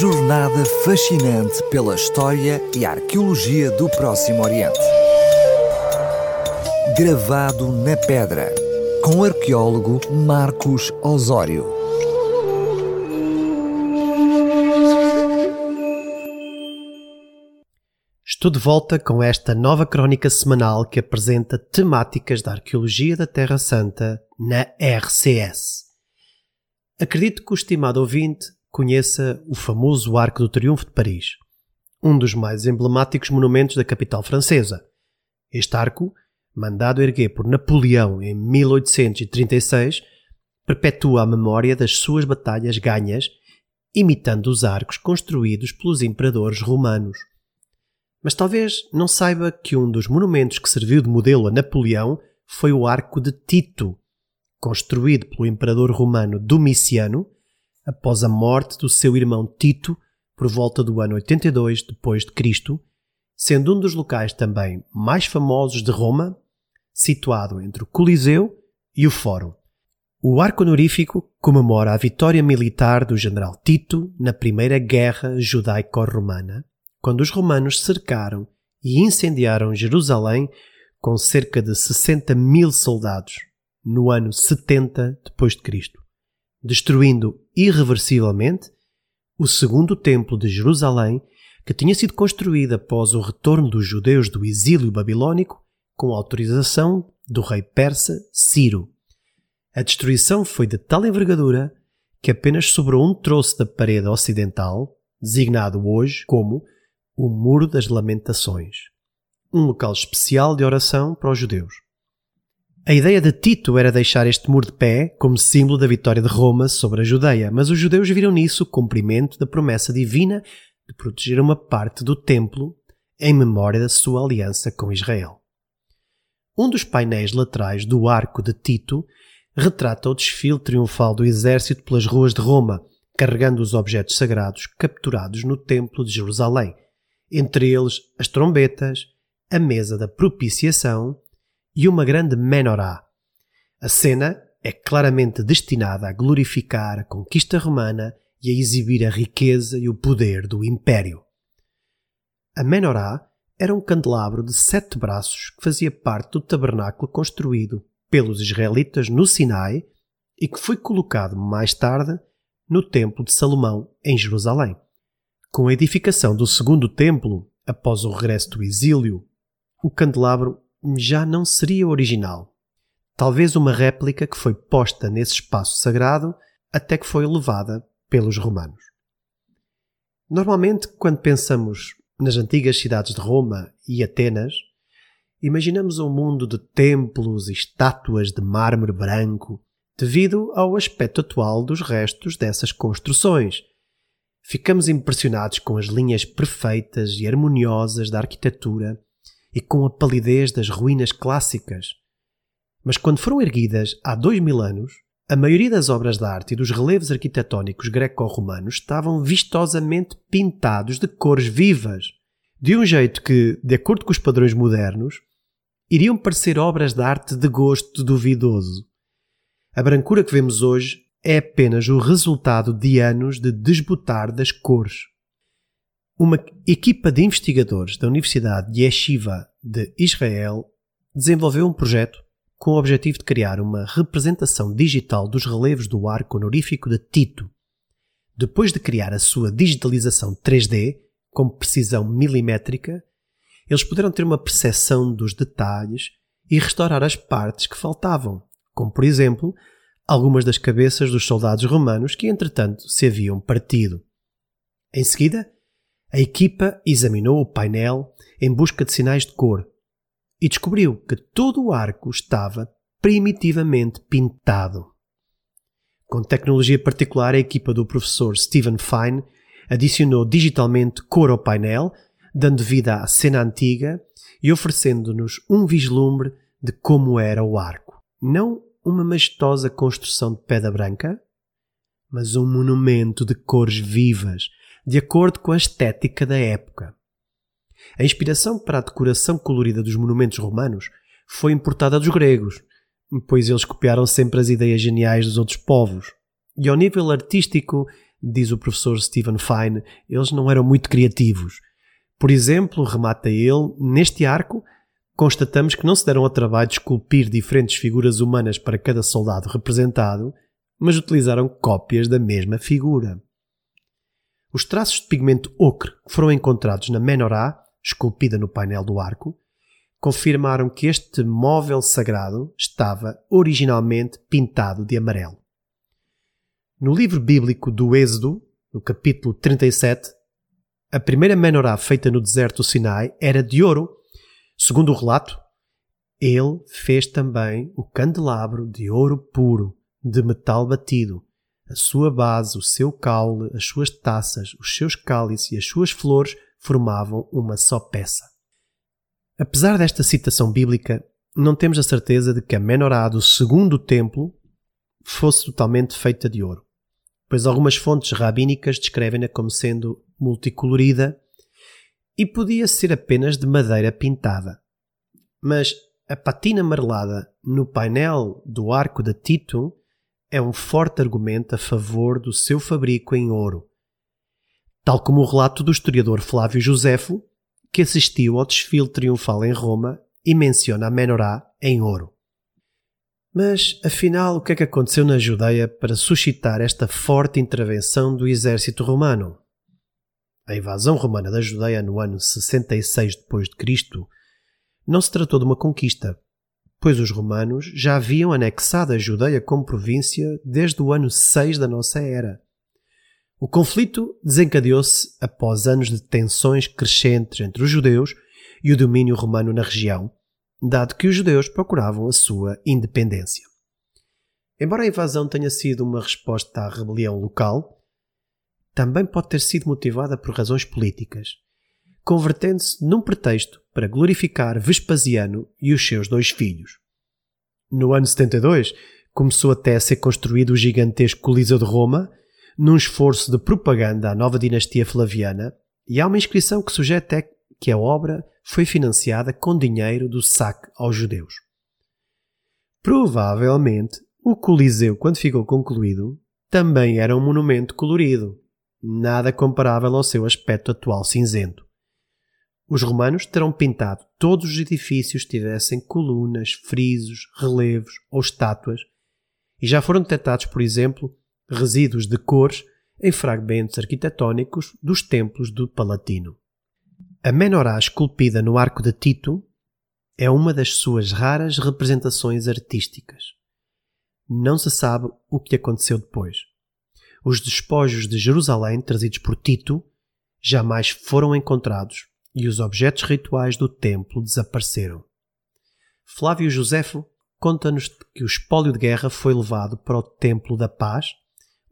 jornada fascinante pela história e arqueologia do Próximo Oriente. Gravado na pedra, com o arqueólogo Marcos Osório. Estou de volta com esta nova crónica semanal que apresenta temáticas da arqueologia da Terra Santa na RCS. Acredito que o estimado ouvinte conheça o famoso Arco do Triunfo de Paris, um dos mais emblemáticos monumentos da capital francesa. Este arco, mandado erguer por Napoleão em 1836, perpetua a memória das suas batalhas ganhas, imitando os arcos construídos pelos imperadores romanos. Mas talvez não saiba que um dos monumentos que serviu de modelo a Napoleão foi o Arco de Tito, construído pelo imperador romano Domiciano após a morte do seu irmão Tito por volta do ano 82 depois de Cristo, sendo um dos locais também mais famosos de Roma, situado entre o Coliseu e o Fórum. O arco honorífico comemora a vitória militar do general Tito na Primeira Guerra Judaico-Romana, quando os romanos cercaram e incendiaram Jerusalém com cerca de 60 mil soldados no ano 70 depois de Cristo destruindo irreversivelmente o segundo templo de Jerusalém, que tinha sido construído após o retorno dos judeus do exílio babilônico com autorização do rei persa Ciro. A destruição foi de tal envergadura que apenas sobrou um troço da parede ocidental, designado hoje como o Muro das Lamentações, um local especial de oração para os judeus. A ideia de Tito era deixar este muro de pé como símbolo da vitória de Roma sobre a Judeia, mas os judeus viram nisso o cumprimento da promessa divina de proteger uma parte do templo em memória da sua aliança com Israel. Um dos painéis laterais do arco de Tito retrata o desfile triunfal do exército pelas ruas de Roma, carregando os objetos sagrados capturados no templo de Jerusalém, entre eles as trombetas, a mesa da propiciação e uma grande menorá. A cena é claramente destinada a glorificar a conquista romana e a exibir a riqueza e o poder do império. A menorá era um candelabro de sete braços que fazia parte do tabernáculo construído pelos israelitas no Sinai e que foi colocado mais tarde no Templo de Salomão, em Jerusalém. Com a edificação do segundo templo, após o regresso do exílio, o candelabro já não seria original. Talvez uma réplica que foi posta nesse espaço sagrado até que foi levada pelos romanos. Normalmente, quando pensamos nas antigas cidades de Roma e Atenas, imaginamos um mundo de templos e estátuas de mármore branco, devido ao aspecto atual dos restos dessas construções. Ficamos impressionados com as linhas perfeitas e harmoniosas da arquitetura e com a palidez das ruínas clássicas. Mas quando foram erguidas há dois mil anos, a maioria das obras de arte e dos relevos arquitetónicos greco-romanos estavam vistosamente pintados de cores vivas, de um jeito que, de acordo com os padrões modernos, iriam parecer obras de arte de gosto duvidoso. A brancura que vemos hoje é apenas o resultado de anos de desbotar das cores uma equipa de investigadores da Universidade Yeshiva de Israel desenvolveu um projeto com o objetivo de criar uma representação digital dos relevos do arco honorífico de Tito. Depois de criar a sua digitalização 3D, com precisão milimétrica, eles puderam ter uma percepção dos detalhes e restaurar as partes que faltavam, como por exemplo algumas das cabeças dos soldados romanos que entretanto se haviam partido. Em seguida, a equipa examinou o painel em busca de sinais de cor e descobriu que todo o arco estava primitivamente pintado. Com tecnologia particular, a equipa do professor Stephen Fine adicionou digitalmente cor ao painel, dando vida à cena antiga e oferecendo-nos um vislumbre de como era o arco. Não uma majestosa construção de pedra branca, mas um monumento de cores vivas, de acordo com a estética da época. A inspiração para a decoração colorida dos monumentos romanos foi importada dos gregos, pois eles copiaram sempre as ideias geniais dos outros povos. E ao nível artístico, diz o professor Stephen Fine, eles não eram muito criativos. Por exemplo, remata ele, neste arco, constatamos que não se deram ao trabalho de esculpir diferentes figuras humanas para cada soldado representado, mas utilizaram cópias da mesma figura. Os traços de pigmento ocre que foram encontrados na menorá, esculpida no painel do arco, confirmaram que este móvel sagrado estava originalmente pintado de amarelo. No livro bíblico do Êxodo, no capítulo 37, a primeira menorá feita no deserto do Sinai era de ouro. Segundo o relato, ele fez também o candelabro de ouro puro, de metal batido. A sua base, o seu caule, as suas taças, os seus cálices e as suas flores formavam uma só peça. Apesar desta citação bíblica, não temos a certeza de que a menorá do segundo templo fosse totalmente feita de ouro, pois algumas fontes rabínicas descrevem-na como sendo multicolorida e podia ser apenas de madeira pintada. Mas a patina amarelada no painel do arco de Tito é um forte argumento a favor do seu fabrico em ouro, tal como o relato do historiador Flávio Josefo, que assistiu ao desfile triunfal em Roma e menciona a menorá em ouro. Mas, afinal, o que é que aconteceu na Judeia para suscitar esta forte intervenção do exército romano? A invasão romana da Judeia no ano 66 d.C. não se tratou de uma conquista, pois os romanos já haviam anexado a Judeia como província desde o ano 6 da nossa era. O conflito desencadeou-se após anos de tensões crescentes entre os judeus e o domínio romano na região, dado que os judeus procuravam a sua independência. Embora a invasão tenha sido uma resposta à rebelião local, também pode ter sido motivada por razões políticas, convertendo-se num pretexto para glorificar Vespasiano e os seus dois filhos. No ano 72, começou até a ser construído o gigantesco Coliseu de Roma, num esforço de propaganda à nova dinastia flaviana, e há uma inscrição que sugere até que a obra foi financiada com dinheiro do saque aos judeus. Provavelmente, o Coliseu, quando ficou concluído, também era um monumento colorido, nada comparável ao seu aspecto atual cinzento. Os romanos terão pintado todos os edifícios que tivessem colunas, frisos, relevos ou estátuas, e já foram detectados, por exemplo, resíduos de cores em fragmentos arquitetónicos dos templos do Palatino. A menorá esculpida no arco de Tito é uma das suas raras representações artísticas. Não se sabe o que aconteceu depois. Os despojos de Jerusalém trazidos por Tito jamais foram encontrados e os objetos rituais do templo desapareceram. Flávio Josefo conta-nos que o espólio de guerra foi levado para o Templo da Paz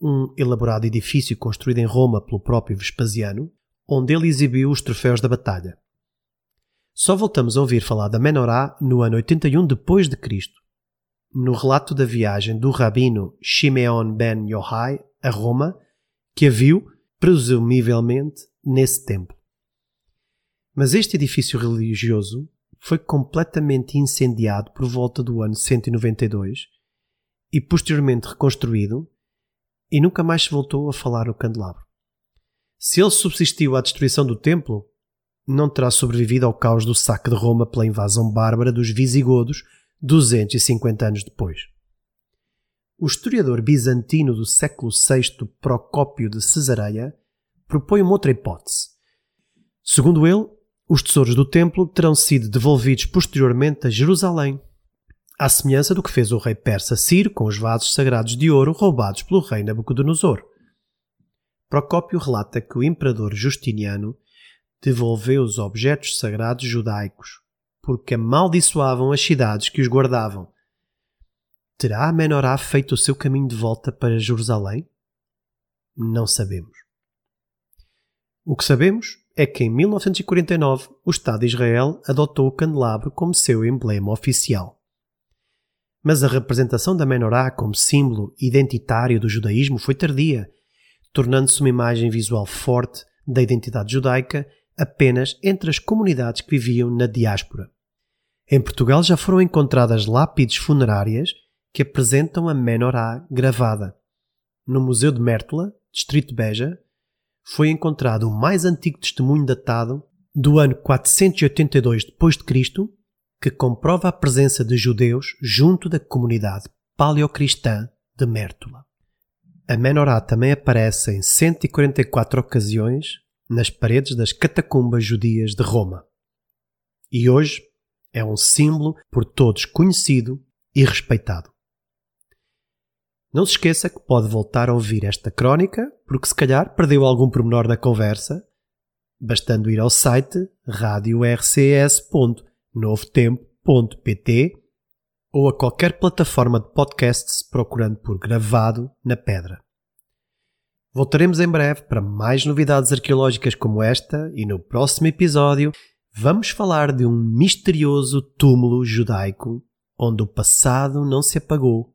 um elaborado edifício construído em Roma pelo próprio Vespasiano, onde ele exibiu os troféus da batalha. Só voltamos a ouvir falar da menorá no ano 81 depois de Cristo, no relato da viagem do rabino Shimeon ben Yohai a Roma, que a viu, presumivelmente, nesse templo. Mas este edifício religioso foi completamente incendiado por volta do ano 192 e posteriormente reconstruído e nunca mais se voltou a falar no candelabro. Se ele subsistiu à destruição do templo, não terá sobrevivido ao caos do saque de Roma pela invasão bárbara dos visigodos 250 anos depois. O historiador bizantino do século VI Procópio de Cesareia propõe uma outra hipótese. Segundo ele, os tesouros do templo terão sido devolvidos posteriormente a Jerusalém à semelhança do que fez o rei persa Ciro com os vasos sagrados de ouro roubados pelo rei Nabucodonosor. Procópio relata que o imperador Justiniano devolveu os objetos sagrados judaicos, porque amaldiçoavam as cidades que os guardavam. Terá Menorá feito o seu caminho de volta para Jerusalém? Não sabemos. O que sabemos é que em 1949 o Estado de Israel adotou o candelabro como seu emblema oficial mas a representação da menorá como símbolo identitário do judaísmo foi tardia, tornando-se uma imagem visual forte da identidade judaica apenas entre as comunidades que viviam na diáspora. Em Portugal já foram encontradas lápides funerárias que apresentam a menorá gravada. no Museu de Mértola, distrito de Beja, foi encontrado o mais antigo testemunho datado do ano 482 d.C., que comprova a presença de judeus junto da comunidade paleocristã de Mértola. A menorá também aparece em 144 ocasiões nas paredes das catacumbas judias de Roma. E hoje é um símbolo por todos conhecido e respeitado. Não se esqueça que pode voltar a ouvir esta crónica, porque se calhar perdeu algum pormenor da conversa, bastando ir ao site radiorcs.novotempo.pt ou a qualquer plataforma de podcasts procurando por Gravado na Pedra. Voltaremos em breve para mais novidades arqueológicas como esta e no próximo episódio vamos falar de um misterioso túmulo judaico onde o passado não se apagou,